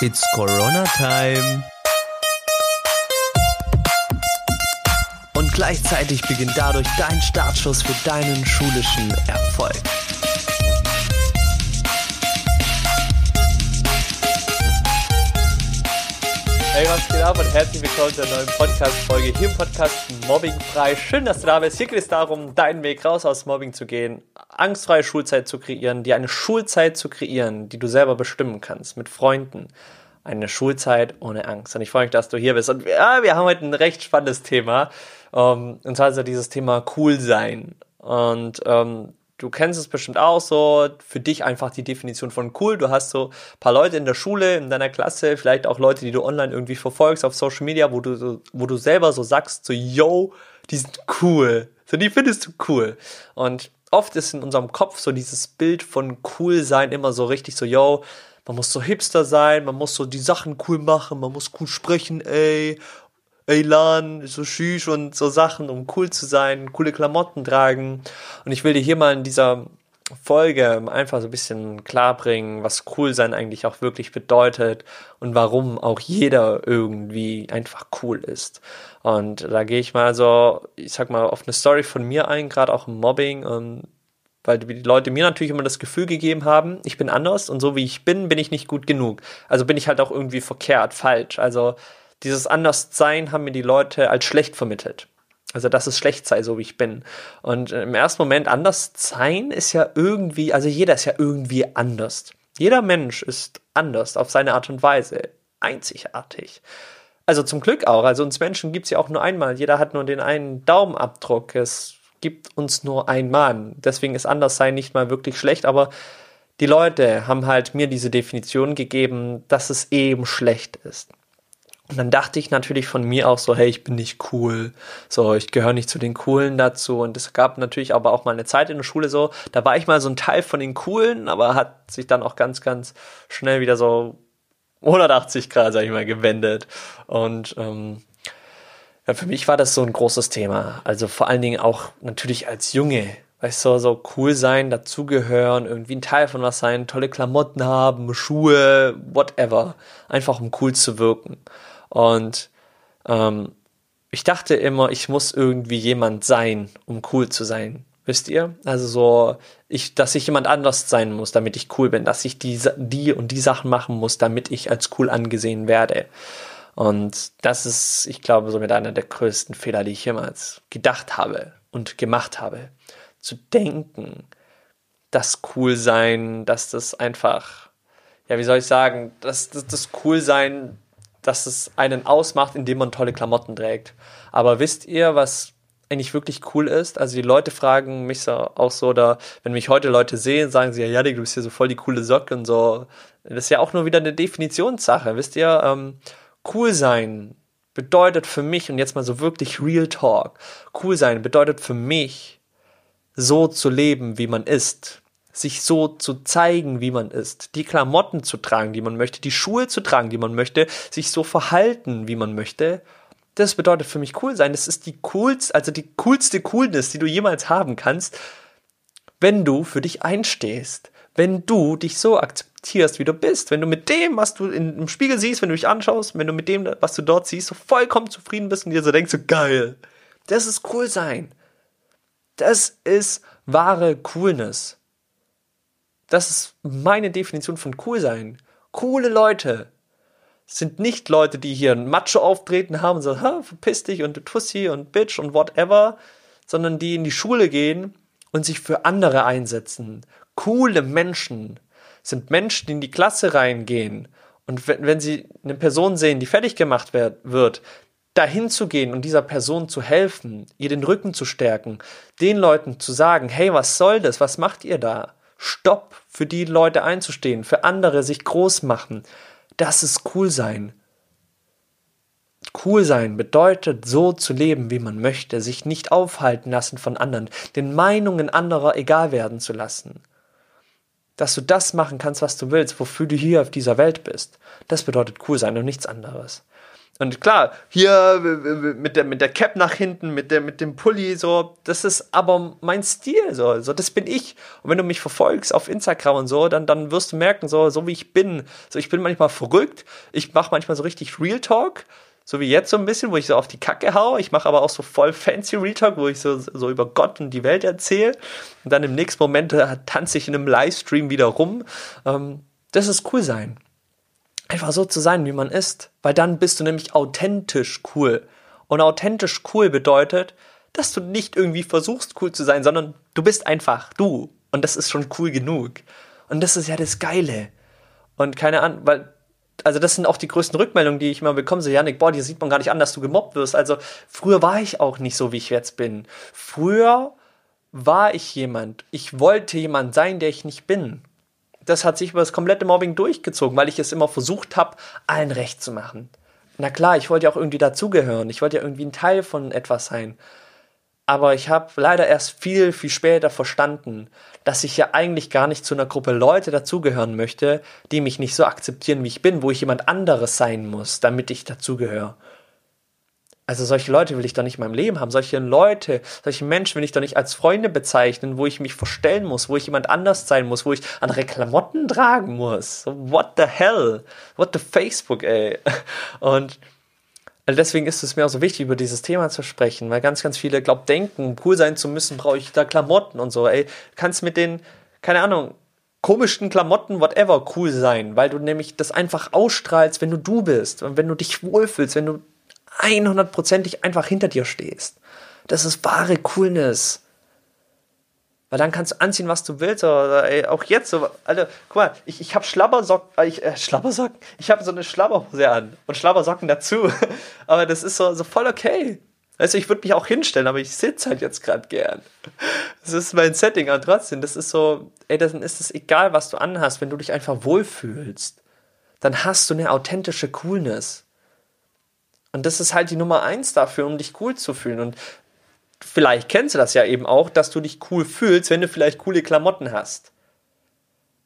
It's Corona Time. Und gleichzeitig beginnt dadurch dein Startschuss für deinen schulischen Erfolg. Geht ab und herzlich willkommen zu einer neuen Podcast-Folge hier im Podcast Mobbing frei. Schön, dass du da bist. Hier geht es darum, deinen Weg raus aus Mobbing zu gehen, angstfreie Schulzeit zu kreieren, dir eine Schulzeit zu kreieren, die du selber bestimmen kannst, mit Freunden. Eine Schulzeit ohne Angst. Und ich freue mich, dass du hier bist. Und ja, wir haben heute ein recht spannendes Thema. Um, und zwar ist ja dieses Thema cool sein. Und um, du kennst es bestimmt auch so, für dich einfach die Definition von cool. Du hast so ein paar Leute in der Schule, in deiner Klasse, vielleicht auch Leute, die du online irgendwie verfolgst auf Social Media, wo du, wo du selber so sagst, so, yo, die sind cool. So, die findest du cool. Und oft ist in unserem Kopf so dieses Bild von cool sein immer so richtig so, yo, man muss so hipster sein, man muss so die Sachen cool machen, man muss cool sprechen, ey, Elan, so schüch und so Sachen, um cool zu sein, coole Klamotten tragen. Und ich will dir hier mal in dieser Folge einfach so ein bisschen klar was cool sein eigentlich auch wirklich bedeutet und warum auch jeder irgendwie einfach cool ist. Und da gehe ich mal so, ich sag mal, auf eine Story von mir ein, gerade auch im Mobbing, und weil die Leute mir natürlich immer das Gefühl gegeben haben, ich bin anders und so wie ich bin, bin ich nicht gut genug. Also bin ich halt auch irgendwie verkehrt, falsch. Also dieses Anderssein haben mir die Leute als schlecht vermittelt. Also, dass es schlecht sei, so wie ich bin. Und im ersten Moment anders sein ist ja irgendwie, also jeder ist ja irgendwie anders. Jeder Mensch ist anders auf seine Art und Weise. Einzigartig. Also zum Glück auch. Also uns Menschen gibt es ja auch nur einmal. Jeder hat nur den einen Daumenabdruck. Es gibt uns nur einmal. Deswegen ist Anderssein nicht mal wirklich schlecht, aber die Leute haben halt mir diese Definition gegeben, dass es eben schlecht ist. Und dann dachte ich natürlich von mir auch so, hey, ich bin nicht cool, so, ich gehöre nicht zu den Coolen dazu. Und es gab natürlich aber auch mal eine Zeit in der Schule so, da war ich mal so ein Teil von den Coolen, aber hat sich dann auch ganz, ganz schnell wieder so 180 Grad, sag ich mal, gewendet. Und ähm, ja, für mich war das so ein großes Thema. Also vor allen Dingen auch natürlich als Junge, weißt du, so cool sein, dazugehören, irgendwie ein Teil von was sein, tolle Klamotten haben, Schuhe, whatever. Einfach um cool zu wirken. Und ähm, ich dachte immer, ich muss irgendwie jemand sein, um cool zu sein. Wisst ihr? Also so, ich, dass ich jemand anders sein muss, damit ich cool bin, dass ich die, die und die Sachen machen muss, damit ich als cool angesehen werde. Und das ist, ich glaube, somit einer der größten Fehler, die ich jemals gedacht habe und gemacht habe. Zu denken, das cool sein, dass das einfach, ja, wie soll ich sagen, dass das, das cool sein dass es einen ausmacht, indem man tolle Klamotten trägt. Aber wisst ihr, was eigentlich wirklich cool ist? Also die Leute fragen mich so auch so, oder wenn mich heute Leute sehen, sagen sie, ja, Janik, du bist hier so voll die coole Socke und so. Das ist ja auch nur wieder eine Definitionssache. Wisst ihr, ähm, cool sein bedeutet für mich, und jetzt mal so wirklich Real Talk, cool sein bedeutet für mich, so zu leben, wie man ist sich so zu zeigen, wie man ist, die Klamotten zu tragen, die man möchte, die Schuhe zu tragen, die man möchte, sich so verhalten, wie man möchte. Das bedeutet für mich cool sein. Das ist die coolste, also die coolste Coolness, die du jemals haben kannst, wenn du für dich einstehst, wenn du dich so akzeptierst, wie du bist, wenn du mit dem, was du im Spiegel siehst, wenn du dich anschaust, wenn du mit dem, was du dort siehst, so vollkommen zufrieden bist und dir so denkst, so geil. Das ist cool sein. Das ist wahre Coolness. Das ist meine Definition von cool sein. Coole Leute sind nicht Leute, die hier ein Macho auftreten haben und so, ha, verpiss dich und Tussi und Bitch und whatever, sondern die in die Schule gehen und sich für andere einsetzen. Coole Menschen sind Menschen, die in die Klasse reingehen und wenn, wenn sie eine Person sehen, die fertig gemacht wird, dahin zu gehen und dieser Person zu helfen, ihr den Rücken zu stärken, den Leuten zu sagen, hey, was soll das? Was macht ihr da? Stopp, für die Leute einzustehen, für andere sich groß machen. Das ist cool sein. Cool sein bedeutet, so zu leben, wie man möchte, sich nicht aufhalten lassen von anderen, den Meinungen anderer egal werden zu lassen. Dass du das machen kannst, was du willst, wofür du hier auf dieser Welt bist. Das bedeutet cool sein und nichts anderes. Und klar, hier mit der, mit der Cap nach hinten, mit, der, mit dem Pulli, so, das ist aber mein Stil, so, so, das bin ich. Und wenn du mich verfolgst auf Instagram und so, dann, dann wirst du merken, so, so wie ich bin. So, ich bin manchmal verrückt, ich mache manchmal so richtig Real Talk, so wie jetzt so ein bisschen, wo ich so auf die Kacke hau. Ich mache aber auch so voll fancy Real Talk, wo ich so, so über Gott und die Welt erzähle. Und dann im nächsten Moment äh, tanze ich in einem Livestream wieder rum. Ähm, das ist cool sein einfach so zu sein, wie man ist. Weil dann bist du nämlich authentisch cool. Und authentisch cool bedeutet, dass du nicht irgendwie versuchst, cool zu sein, sondern du bist einfach du. Und das ist schon cool genug. Und das ist ja das Geile. Und keine Ahnung, weil, also das sind auch die größten Rückmeldungen, die ich immer bekomme. So, Janik, boah, dir sieht man gar nicht an, dass du gemobbt wirst. Also früher war ich auch nicht so, wie ich jetzt bin. Früher war ich jemand. Ich wollte jemand sein, der ich nicht bin das hat sich über das komplette Mobbing durchgezogen, weil ich es immer versucht habe, allen recht zu machen. Na klar, ich wollte ja auch irgendwie dazugehören. Ich wollte ja irgendwie ein Teil von etwas sein. Aber ich habe leider erst viel, viel später verstanden, dass ich ja eigentlich gar nicht zu einer Gruppe Leute dazugehören möchte, die mich nicht so akzeptieren, wie ich bin, wo ich jemand anderes sein muss, damit ich dazugehöre. Also solche Leute will ich doch nicht in meinem Leben haben. Solche Leute, solche Menschen will ich doch nicht als Freunde bezeichnen, wo ich mich verstellen muss, wo ich jemand anders sein muss, wo ich andere Klamotten tragen muss. What the hell? What the Facebook, ey? Und also deswegen ist es mir auch so wichtig, über dieses Thema zu sprechen, weil ganz, ganz viele glauben, denken, cool sein zu müssen, brauche ich da Klamotten und so. Ey, kannst mit den, keine Ahnung, komischen Klamotten, whatever, cool sein, weil du nämlich das einfach ausstrahlst, wenn du du bist und wenn du dich wohlfühlst, wenn du 100%ig einfach hinter dir stehst. Das ist wahre Coolness. Weil dann kannst du anziehen, was du willst. Oder, ey, auch jetzt so, Alter, guck mal, ich, ich habe Schlabbersocken, äh, ich, äh, Schlabbersocken, ich habe so eine Schlabberhose an und Schlabbersocken dazu. aber das ist so, so voll okay. Weißt du, ich würde mich auch hinstellen, aber ich sitze halt jetzt gerade gern. Das ist mein Setting, aber trotzdem, das ist so, ey, dann ist es egal, was du anhast, wenn du dich einfach wohlfühlst. Dann hast du eine authentische Coolness. Und das ist halt die Nummer eins dafür, um dich cool zu fühlen. Und vielleicht kennst du das ja eben auch, dass du dich cool fühlst, wenn du vielleicht coole Klamotten hast.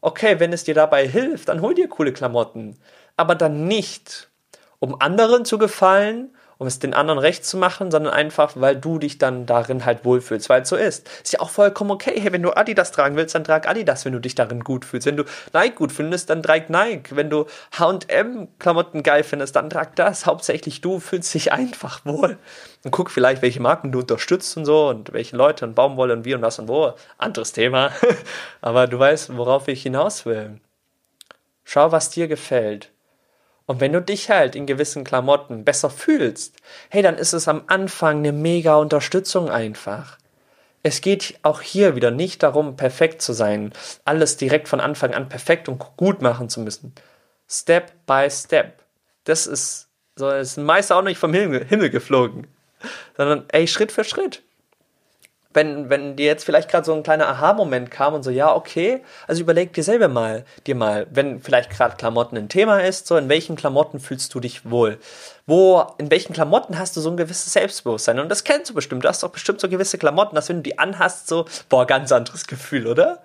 Okay, wenn es dir dabei hilft, dann hol dir coole Klamotten. Aber dann nicht, um anderen zu gefallen um es den anderen recht zu machen, sondern einfach, weil du dich dann darin halt wohlfühlst, weil es so ist. Ist ja auch vollkommen okay. Hey, wenn du Adidas tragen willst, dann trag Adidas, wenn du dich darin gut fühlst. Wenn du Nike gut findest, dann trag Nike. Wenn du H&M-Klamotten geil findest, dann trag das. Hauptsächlich du fühlst dich einfach wohl. Und guck vielleicht, welche Marken du unterstützt und so und welche Leute und Baumwolle und wie und was und wo. Anderes Thema. Aber du weißt, worauf ich hinaus will. Schau, was dir gefällt. Und wenn du dich halt in gewissen Klamotten besser fühlst, hey, dann ist es am Anfang eine mega Unterstützung einfach. Es geht auch hier wieder nicht darum, perfekt zu sein, alles direkt von Anfang an perfekt und gut machen zu müssen. Step by Step. Das ist so, ist ein Meister auch nicht vom Himmel, Himmel geflogen, sondern ey, Schritt für Schritt wenn, wenn dir jetzt vielleicht gerade so ein kleiner Aha-Moment kam und so, ja, okay, also überleg dir selber mal, dir mal, wenn vielleicht gerade Klamotten ein Thema ist, so in welchen Klamotten fühlst du dich wohl? Wo, in welchen Klamotten hast du so ein gewisses Selbstbewusstsein? Und das kennst du bestimmt. Du hast doch bestimmt so gewisse Klamotten, dass wenn du die anhast, so, boah, ganz anderes Gefühl, oder?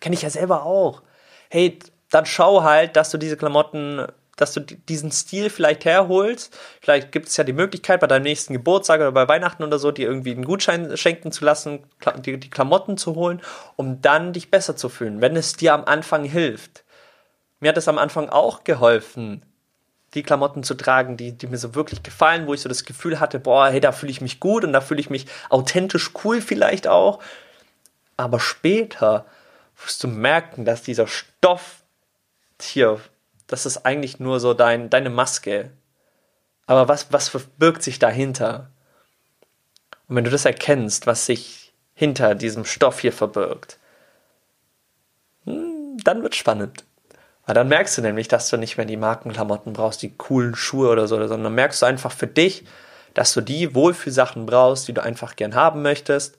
Kenne ich ja selber auch. Hey, dann schau halt, dass du diese Klamotten dass du diesen Stil vielleicht herholst. Vielleicht gibt es ja die Möglichkeit, bei deinem nächsten Geburtstag oder bei Weihnachten oder so, dir irgendwie einen Gutschein schenken zu lassen, die, die Klamotten zu holen, um dann dich besser zu fühlen, wenn es dir am Anfang hilft. Mir hat es am Anfang auch geholfen, die Klamotten zu tragen, die, die mir so wirklich gefallen, wo ich so das Gefühl hatte, boah, hey, da fühle ich mich gut und da fühle ich mich authentisch cool vielleicht auch. Aber später wirst du merken, dass dieser Stoff hier das ist eigentlich nur so dein, deine Maske. Aber was, was verbirgt sich dahinter? Und wenn du das erkennst, was sich hinter diesem Stoff hier verbirgt, hm, dann wird spannend. Weil dann merkst du nämlich, dass du nicht mehr die Markenklamotten brauchst, die coolen Schuhe oder so, sondern merkst du einfach für dich, dass du die Wohlfühlsachen brauchst, die du einfach gern haben möchtest.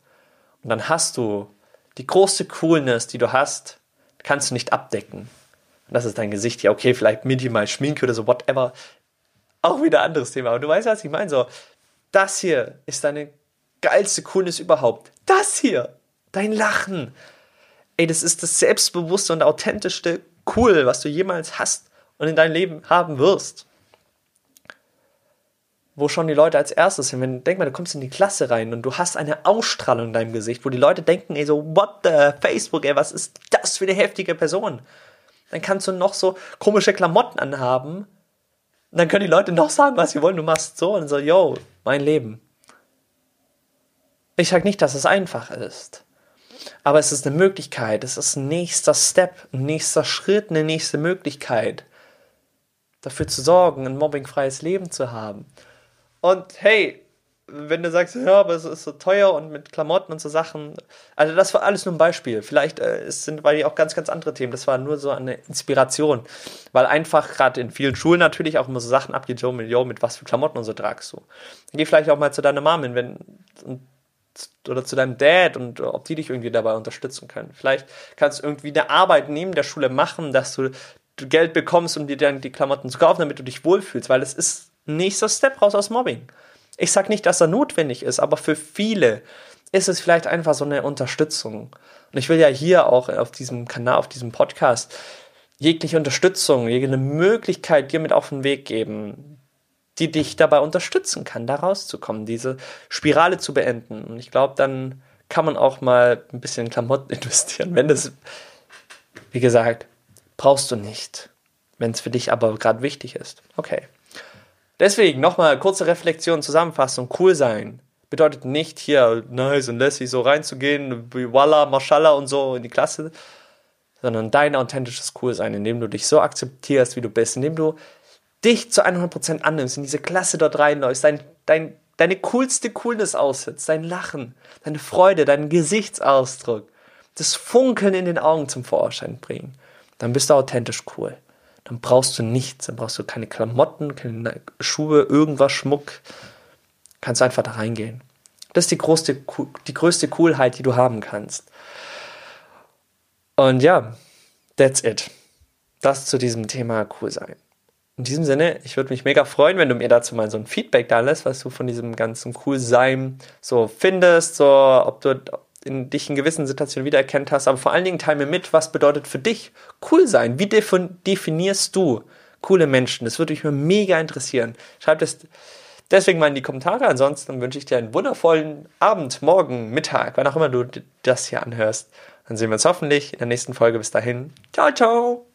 Und dann hast du die große Coolness, die du hast, kannst du nicht abdecken das ist dein Gesicht. Ja, okay, vielleicht minimal Schminke oder so, whatever. Auch wieder anderes Thema. Aber du weißt, was ich meine. So, das hier ist deine geilste Coolness überhaupt. Das hier, dein Lachen. Ey, das ist das selbstbewusste und authentischste Cool, was du jemals hast und in deinem Leben haben wirst. wo schon die Leute als erstes sind. Wenn, denk mal, du kommst in die Klasse rein und du hast eine Ausstrahlung in deinem Gesicht, wo die Leute denken, ey, so, what the Facebook, ey, was ist das für eine heftige Person? Dann kannst du noch so komische Klamotten anhaben. Und dann können die Leute noch sagen, was sie wollen. Du machst so und so, yo, mein Leben. Ich sage nicht, dass es einfach ist. Aber es ist eine Möglichkeit, es ist ein nächster Step, ein nächster Schritt, eine nächste Möglichkeit, dafür zu sorgen, ein mobbingfreies Leben zu haben. Und hey, wenn du sagst, ja, aber es ist so teuer und mit Klamotten und so Sachen. Also das war alles nur ein Beispiel. Vielleicht äh, sind weil die auch ganz, ganz andere Themen. Das war nur so eine Inspiration. Weil einfach gerade in vielen Schulen natürlich auch immer so Sachen abgeht, Joe, mit, yo, mit was für Klamotten und so tragst du. Geh vielleicht auch mal zu deiner Mom hin, wenn, und, oder zu deinem Dad und ob die dich irgendwie dabei unterstützen können. Vielleicht kannst du irgendwie eine Arbeit neben der Schule machen, dass du Geld bekommst, um dir dann die Klamotten zu kaufen, damit du dich wohlfühlst, weil es ist nächster Step raus aus Mobbing. Ich sage nicht, dass er notwendig ist, aber für viele ist es vielleicht einfach so eine Unterstützung. Und ich will ja hier auch auf diesem Kanal, auf diesem Podcast jegliche Unterstützung, jegliche Möglichkeit dir mit auf den Weg geben, die dich dabei unterstützen kann, da rauszukommen, diese Spirale zu beenden. Und ich glaube, dann kann man auch mal ein bisschen Klamotten investieren. Wenn das, wie gesagt, brauchst du nicht. Wenn es für dich aber gerade wichtig ist. Okay. Deswegen nochmal kurze Reflexion, Zusammenfassung. Cool sein bedeutet nicht hier nice und lässig so reinzugehen, Walla, Mashallah und so in die Klasse, sondern dein authentisches Coolsein, indem du dich so akzeptierst, wie du bist, indem du dich zu 100% annimmst, in diese Klasse dort reinläufst, dein, dein, deine coolste Coolness aussetzt, dein Lachen, deine Freude, deinen Gesichtsausdruck, das Funkeln in den Augen zum Vorschein bringen, dann bist du authentisch cool dann brauchst du nichts, dann brauchst du keine Klamotten, keine Schuhe, irgendwas, Schmuck. Kannst einfach da reingehen. Das ist die größte, die größte Coolheit, die du haben kannst. Und ja, that's it. Das zu diesem Thema cool sein. In diesem Sinne, ich würde mich mega freuen, wenn du mir dazu mal so ein Feedback da lässt, was du von diesem ganzen cool sein so findest, so ob du in dich in gewissen Situationen wiedererkennt hast, aber vor allen Dingen teile mir mit, was bedeutet für dich cool sein? Wie definierst du coole Menschen? Das würde mich mega interessieren. Schreib das deswegen mal in die Kommentare. Ansonsten wünsche ich dir einen wundervollen Abend, Morgen, Mittag, wann auch immer du das hier anhörst. Dann sehen wir uns hoffentlich in der nächsten Folge. Bis dahin. Ciao, ciao.